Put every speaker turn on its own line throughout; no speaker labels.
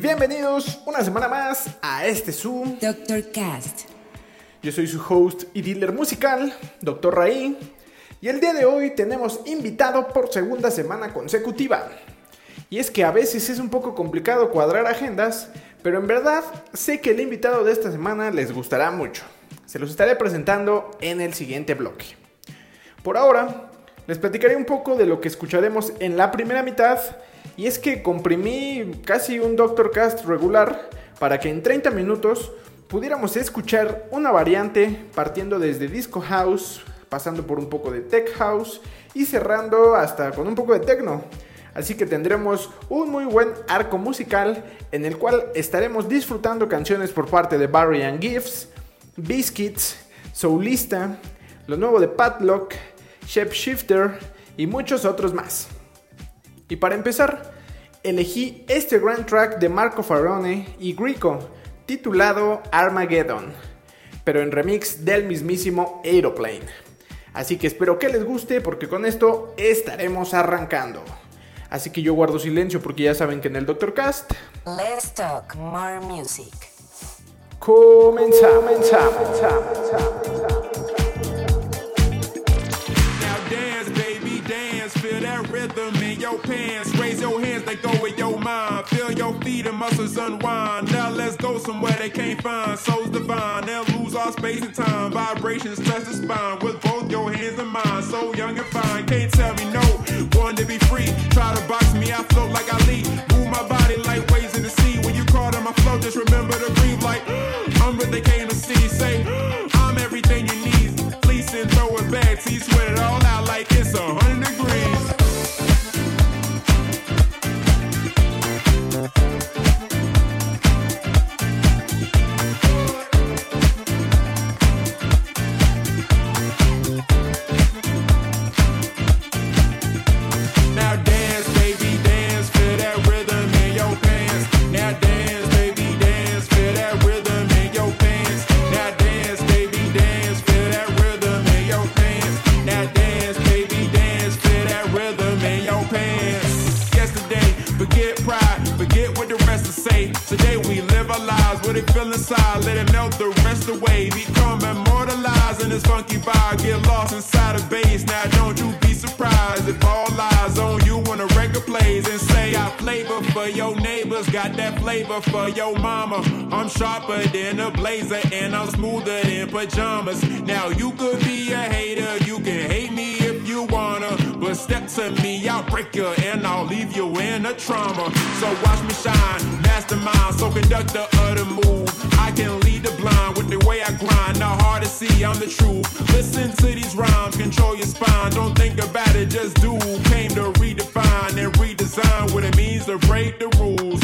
Bienvenidos una semana más a este Zoom.
Dr. Cast.
Yo soy su host y dealer musical, Dr. Raí, y el día de hoy tenemos invitado por segunda semana consecutiva. Y es que a veces es un poco complicado cuadrar agendas, pero en verdad sé que el invitado de esta semana les gustará mucho. Se los estaré presentando en el siguiente bloque. Por ahora, les platicaré un poco de lo que escucharemos en la primera mitad, y es que comprimí casi un Doctor Cast regular para que en 30 minutos pudiéramos escuchar una variante partiendo desde Disco House, pasando por un poco de Tech House y cerrando hasta con un poco de Techno. Así que tendremos un muy buen arco musical en el cual estaremos disfrutando canciones por parte de Barry and Gifts, Biscuits, Soulista, lo nuevo de Padlock, Shifter y muchos otros más. Y para empezar, elegí este grand track de Marco Farone y Grico, titulado Armageddon, pero en remix del mismísimo Aeroplane. Así que espero que les guste porque con esto estaremos arrancando. Así que yo guardo silencio porque ya saben que en el Doctor Cast
Let's talk more music.
comenzamos.
Now pants. Raise your hands, they go with your mind. Feel your feet and muscles unwind. Now let's go somewhere they can't find. Souls divine, they'll lose all space and time. Vibrations touch the spine with both your hands and mine. So young and fine, can't tell me no. Want to be free. Try to box me, I float like I lead. Move my body like waves in the sea. When you call on my flow, just remember to breathe like mm, I'm what they came to see. Say mm, I'm everything you need. Please and throw it back. See, sweat it all out like it's a hundred inside, let it melt the rest away. Become immortalized in this funky vibe, get lost inside the bass. Now don't you be surprised if all eyes on you when a record plays and say I flavor for your neighbors, got that flavor for your mama. I'm sharper than a blazer and I'm smoother than pajamas. Now you could be a hater, you can hate me if you wanna, but step to me, I'll break you and I'll leave you in a trauma. So watch me shine, mastermind, so conductor of the move. I can lead the blind with the way I grind, not hard to see, I'm the truth. Listen to these rhymes, control your spine, don't think about it, just do. Came to redefine and redesign what it means to break the rules.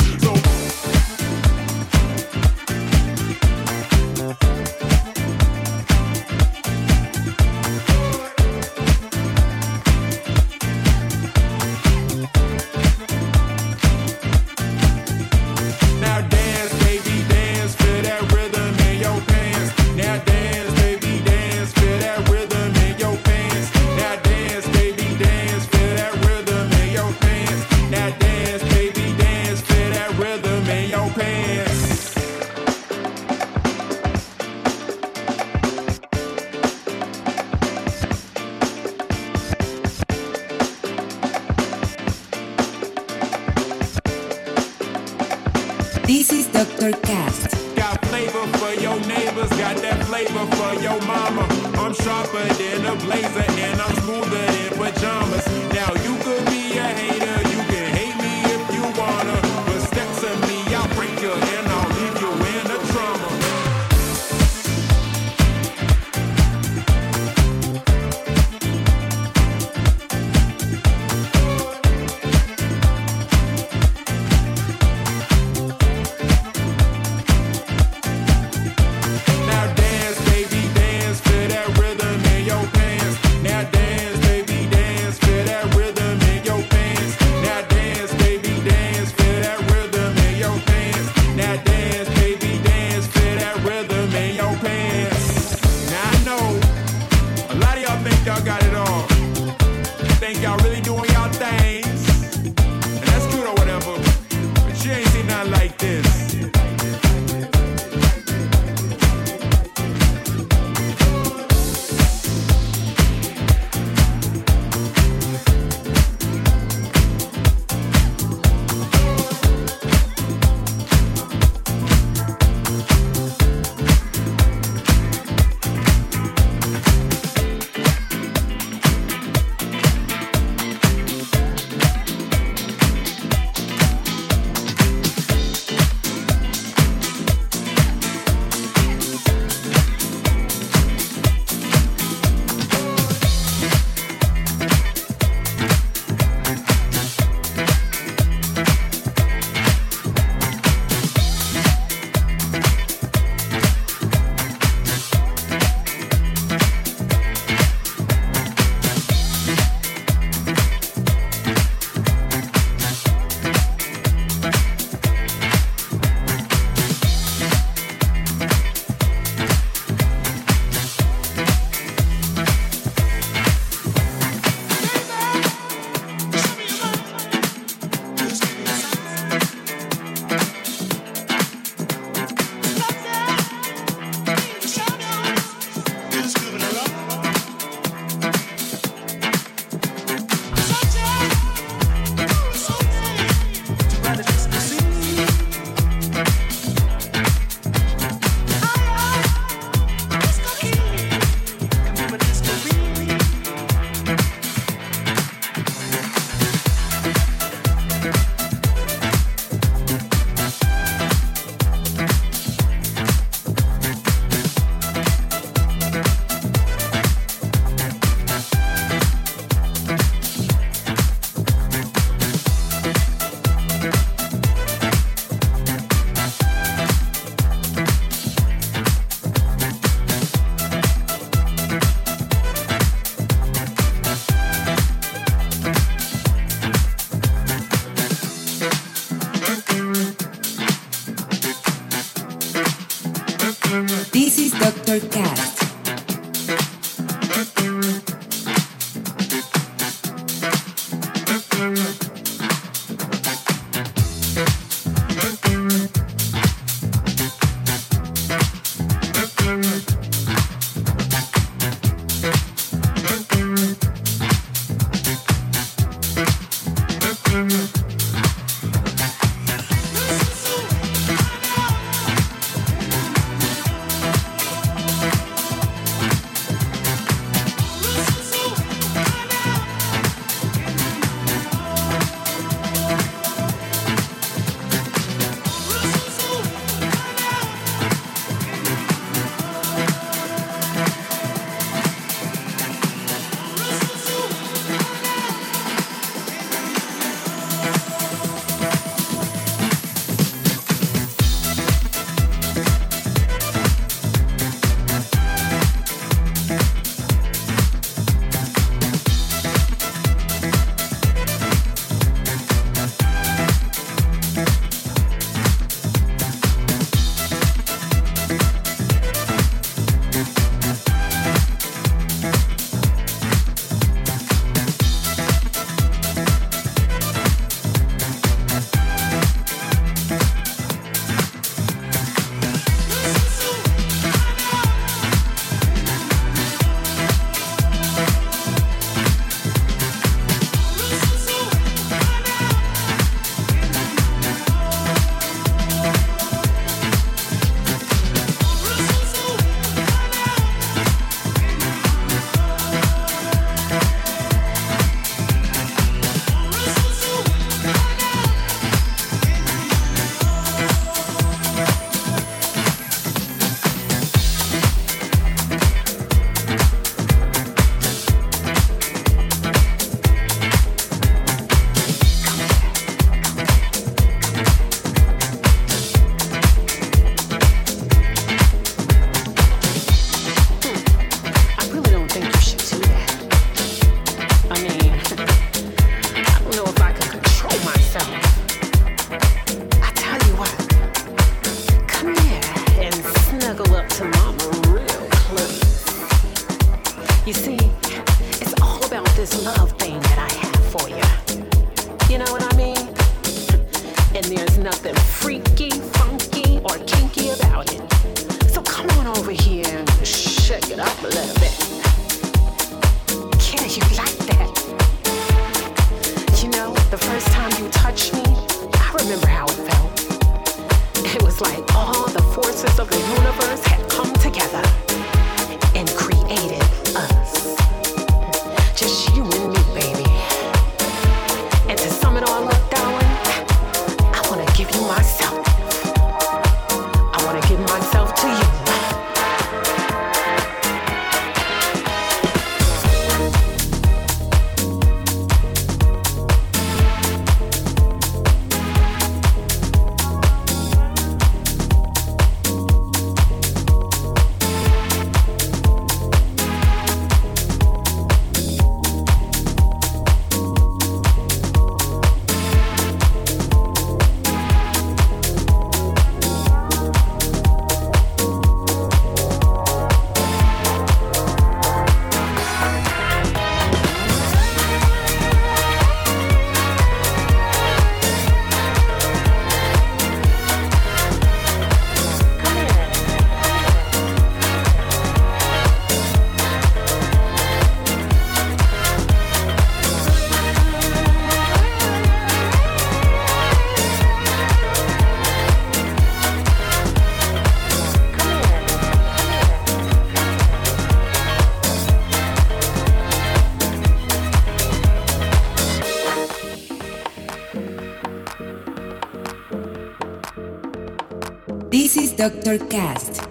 Dr. Cast.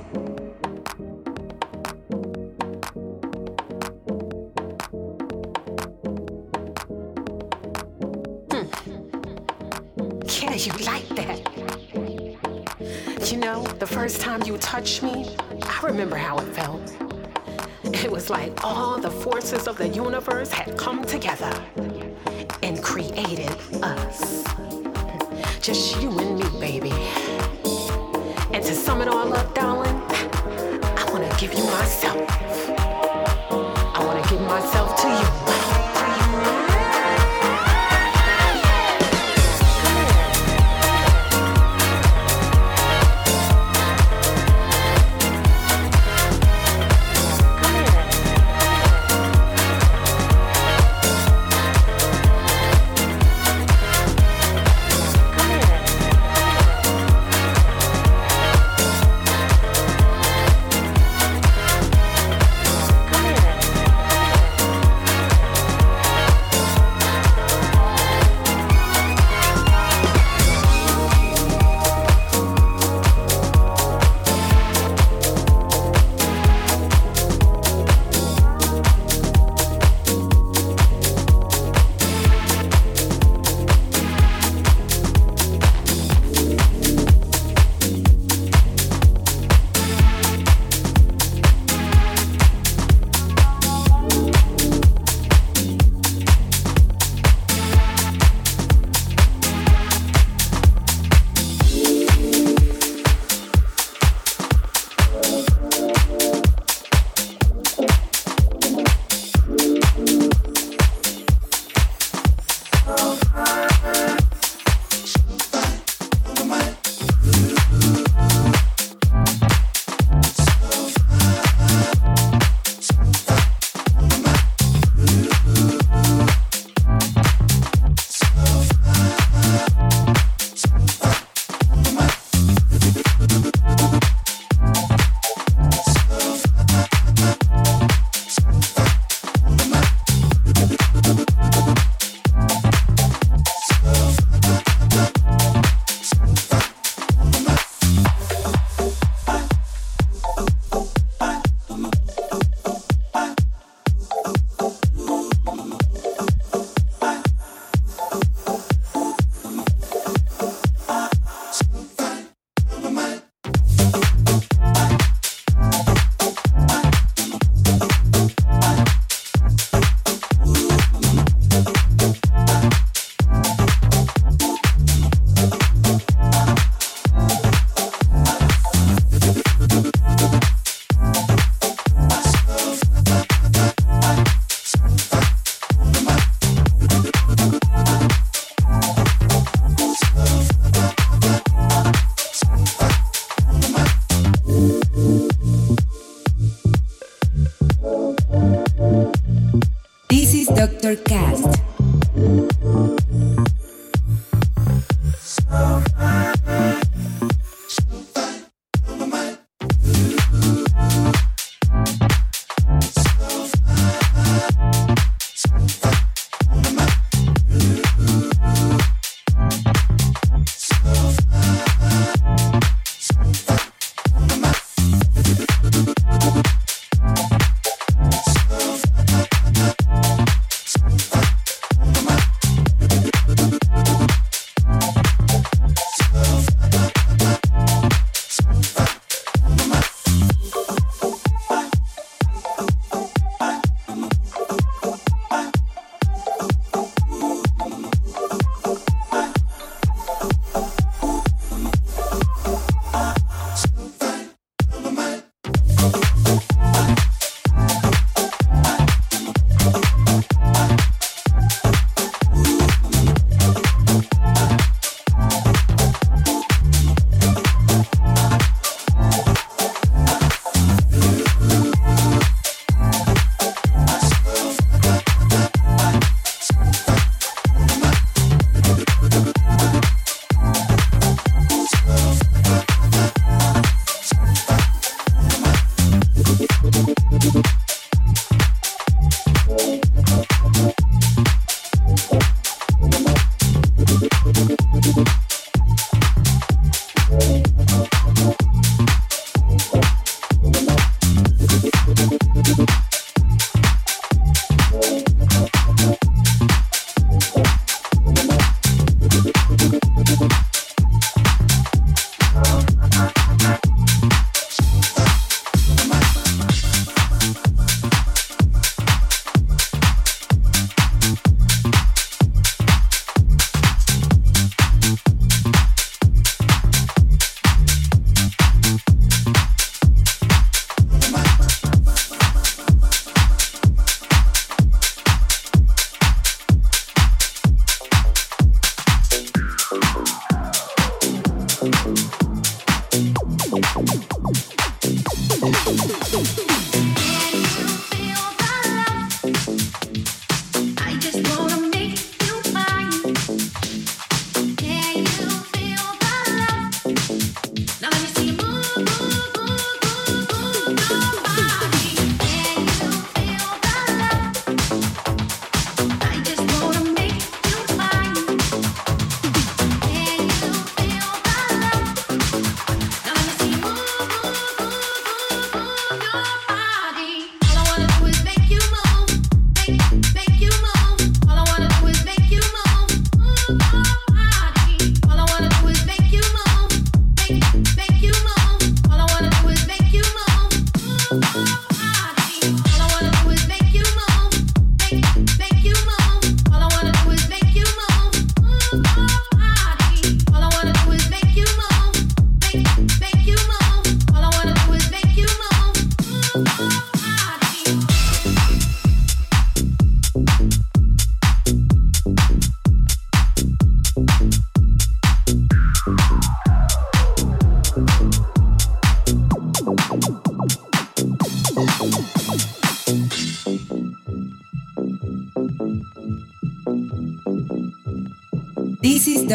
Hmm. Yeah, you like that. You know, the first time you touched me, I remember how it felt. It was like all the forces of the universe had come together and created us. Just you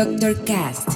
Dr. Cast.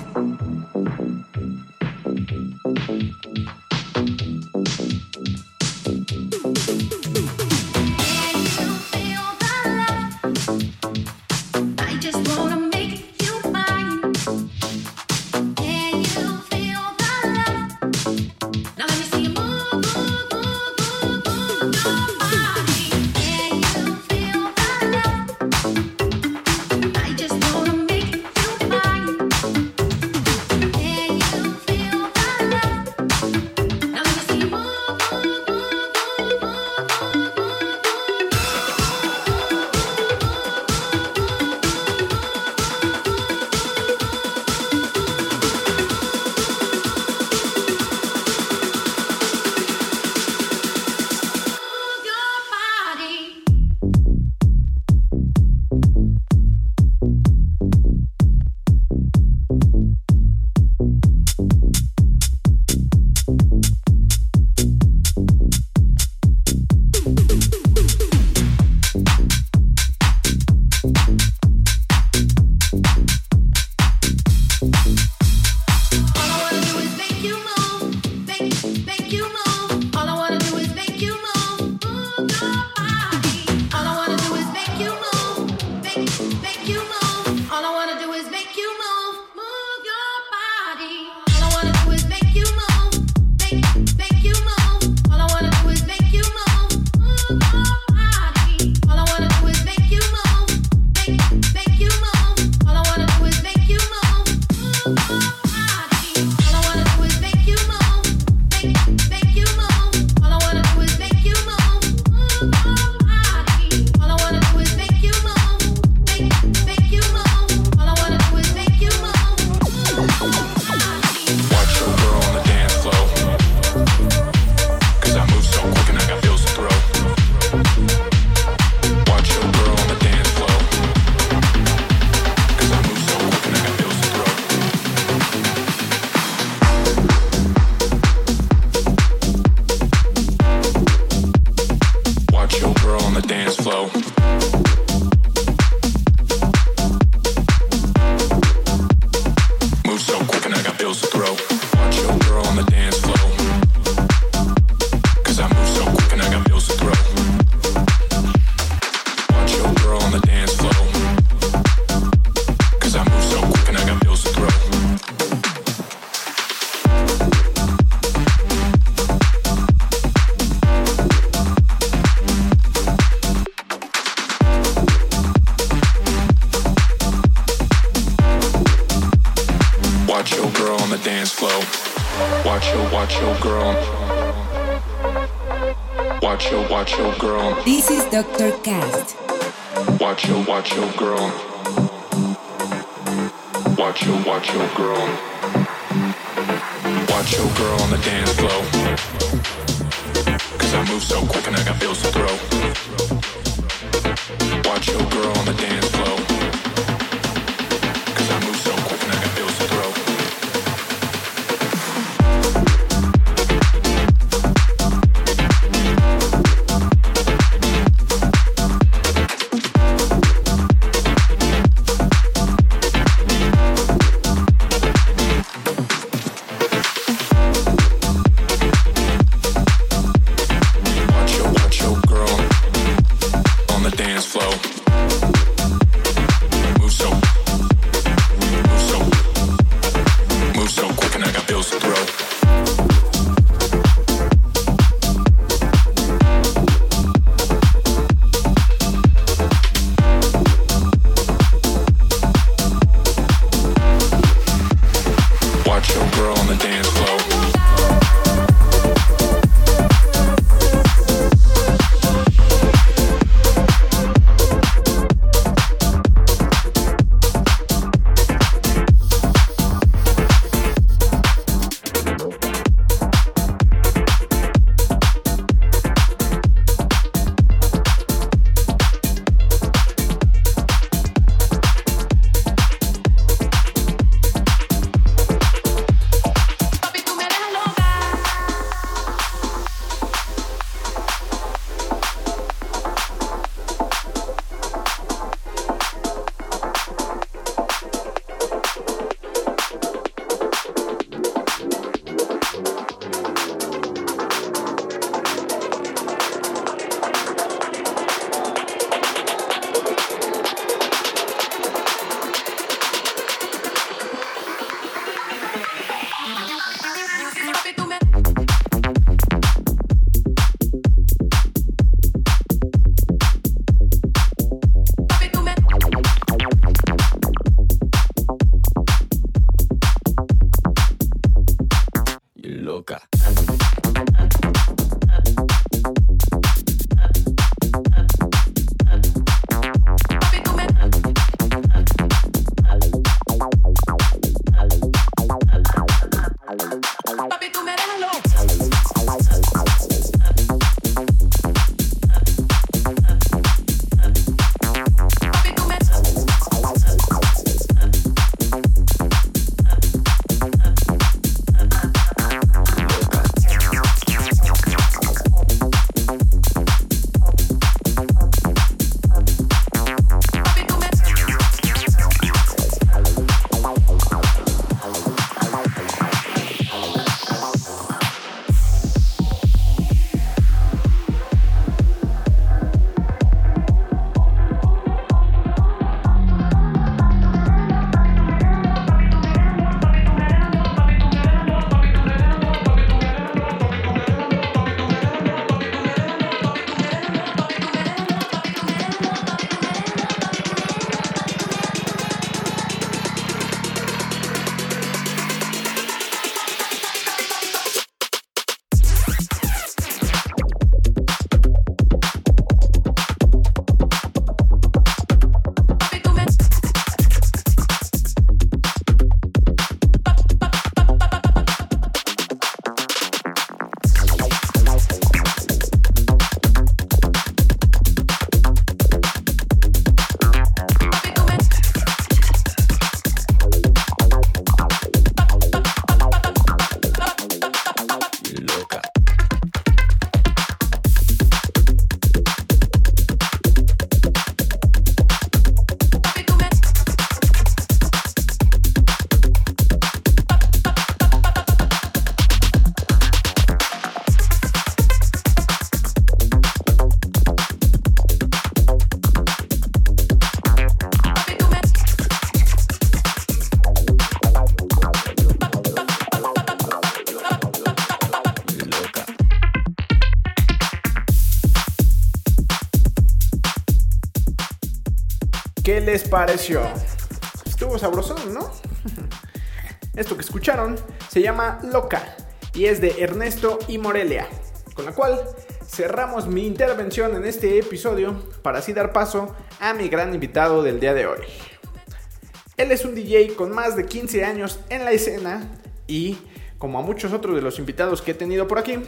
dance slow. Cause I move so quick and I got bills to throw.
Estuvo sabrosón, ¿no? Esto que escucharon se llama Loca y es de Ernesto y Morelia, con la cual cerramos mi intervención en este episodio para así dar paso a mi gran invitado del día de hoy. Él es un DJ con más de 15 años en la escena y, como a muchos otros de los invitados que he tenido por aquí,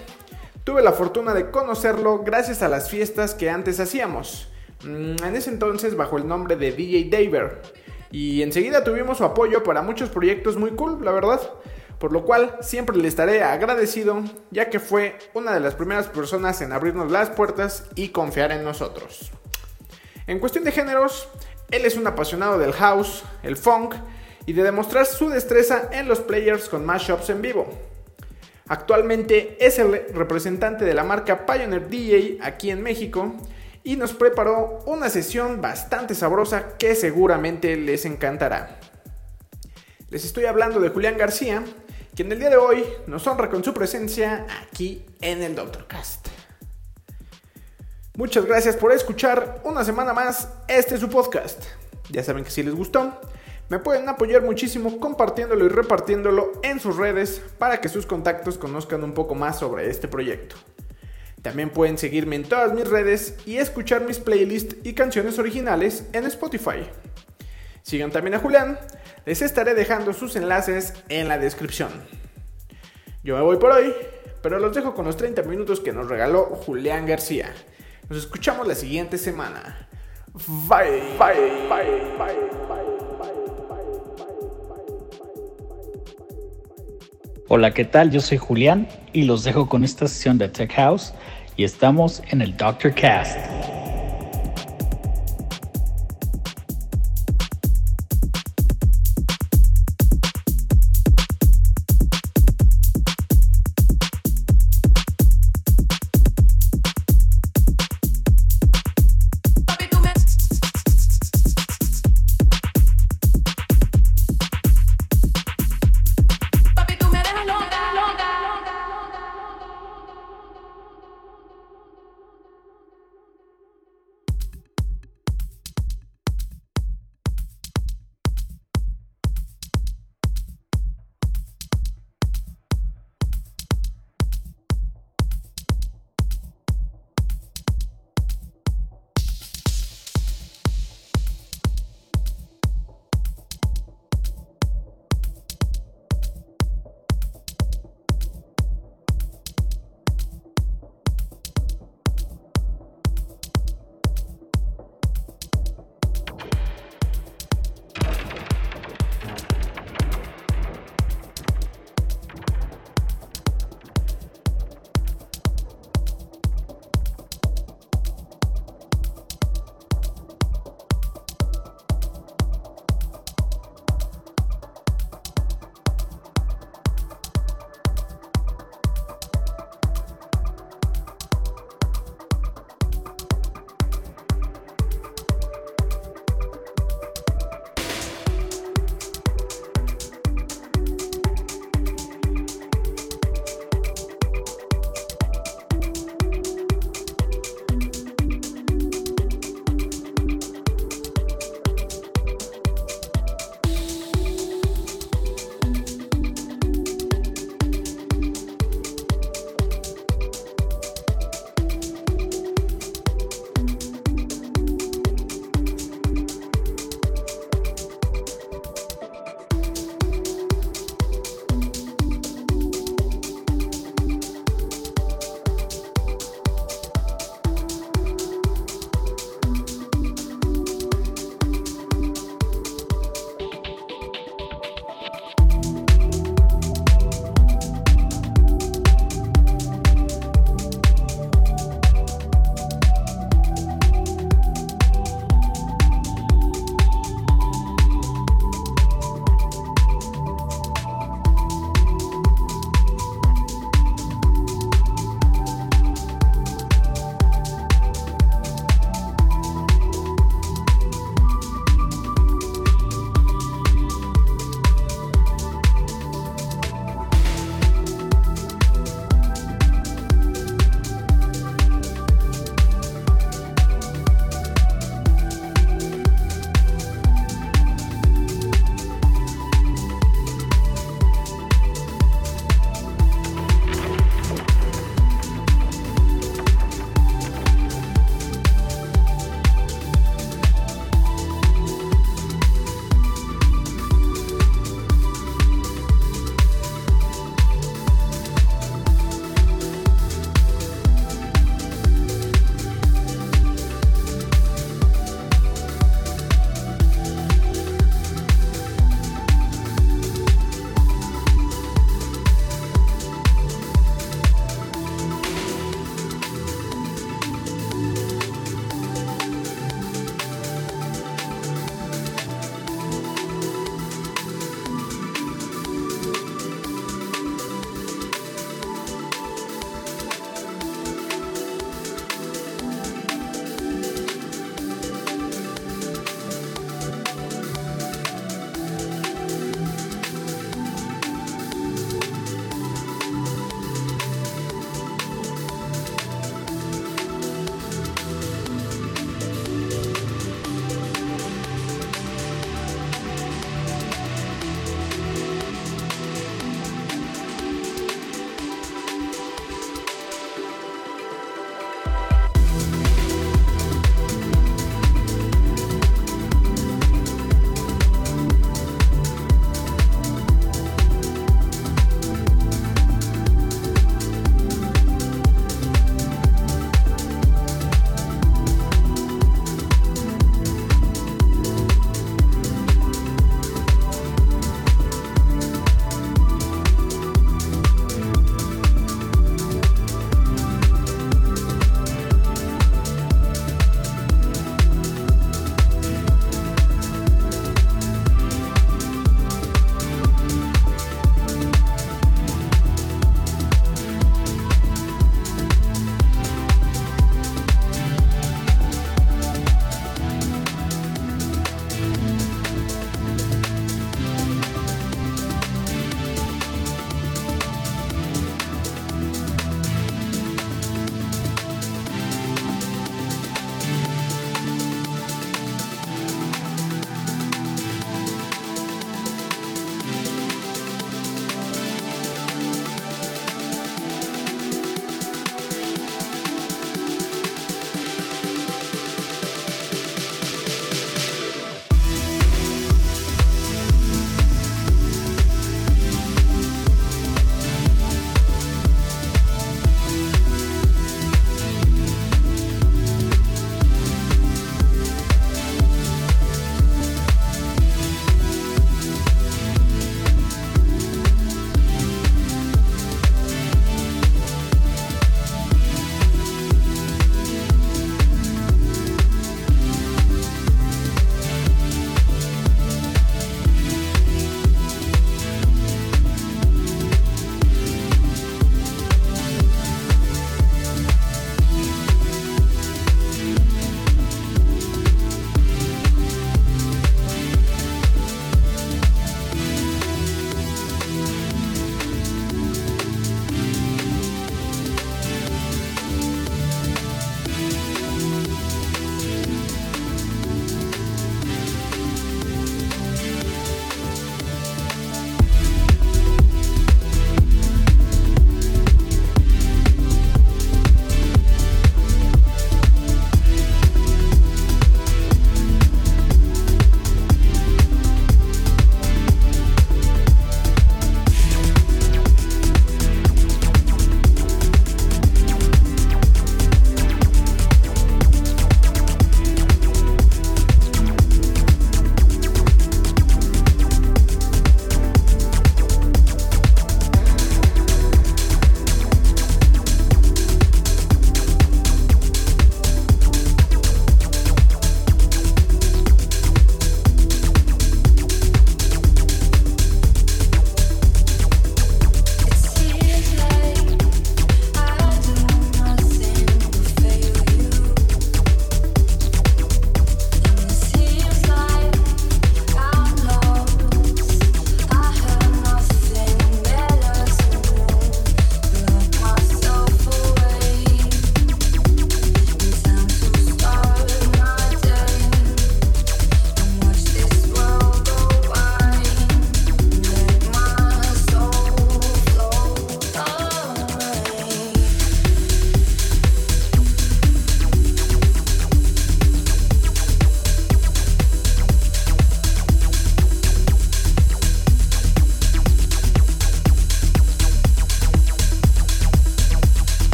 tuve la fortuna de conocerlo gracias a las fiestas que antes hacíamos Mm, En ese entonces bajo el nombre de DJ Daver. Y enseguida tuvimos su apoyo para muchos proyectos muy cool, la verdad. Por lo cual siempre le estaré agradecido, ya que fue una de las primeras personas en abrirnos las puertas y confiar en nosotros. En cuestión de géneros, él es un apasionado del house, el funk y de demostrar su destreza en los players con mashups en vivo. Actualmente es el representante de la marca Pioneer DJ aquí en México y nos preparó una sesión bastante sabrosa que seguramente les encantará. Les estoy hablando de Julián García, quien el día de hoy nos honra con su presencia aquí en el Doctorcast. Muchas gracias por escuchar una semana más este su podcast. Ya saben que si les gustó, me pueden apoyar muchísimo compartiéndolo y repartiéndolo en sus redes para que sus contactos conozcan un poco más sobre este proyecto. También pueden seguirme en todas mis redes y escuchar mis playlists y canciones originales en Spotify. Sigan también a Julián, les estaré dejando sus enlaces en la descripción. Yo me voy por hoy, pero los dejo con los 30 minutos que nos regaló Julián García. Nos escuchamos la siguiente semana. Bye, bye, bye, bye,
Hola, ¿qué tal? Yo soy Julián y los dejo con esta sesión de Tech House y estamos en el Doctor Cast.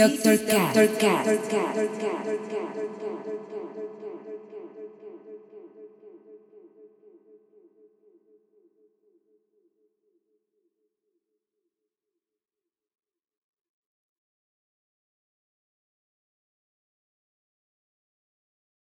Dr. Cat. Dr. Cat. Dr. Cat. Dr. Cat.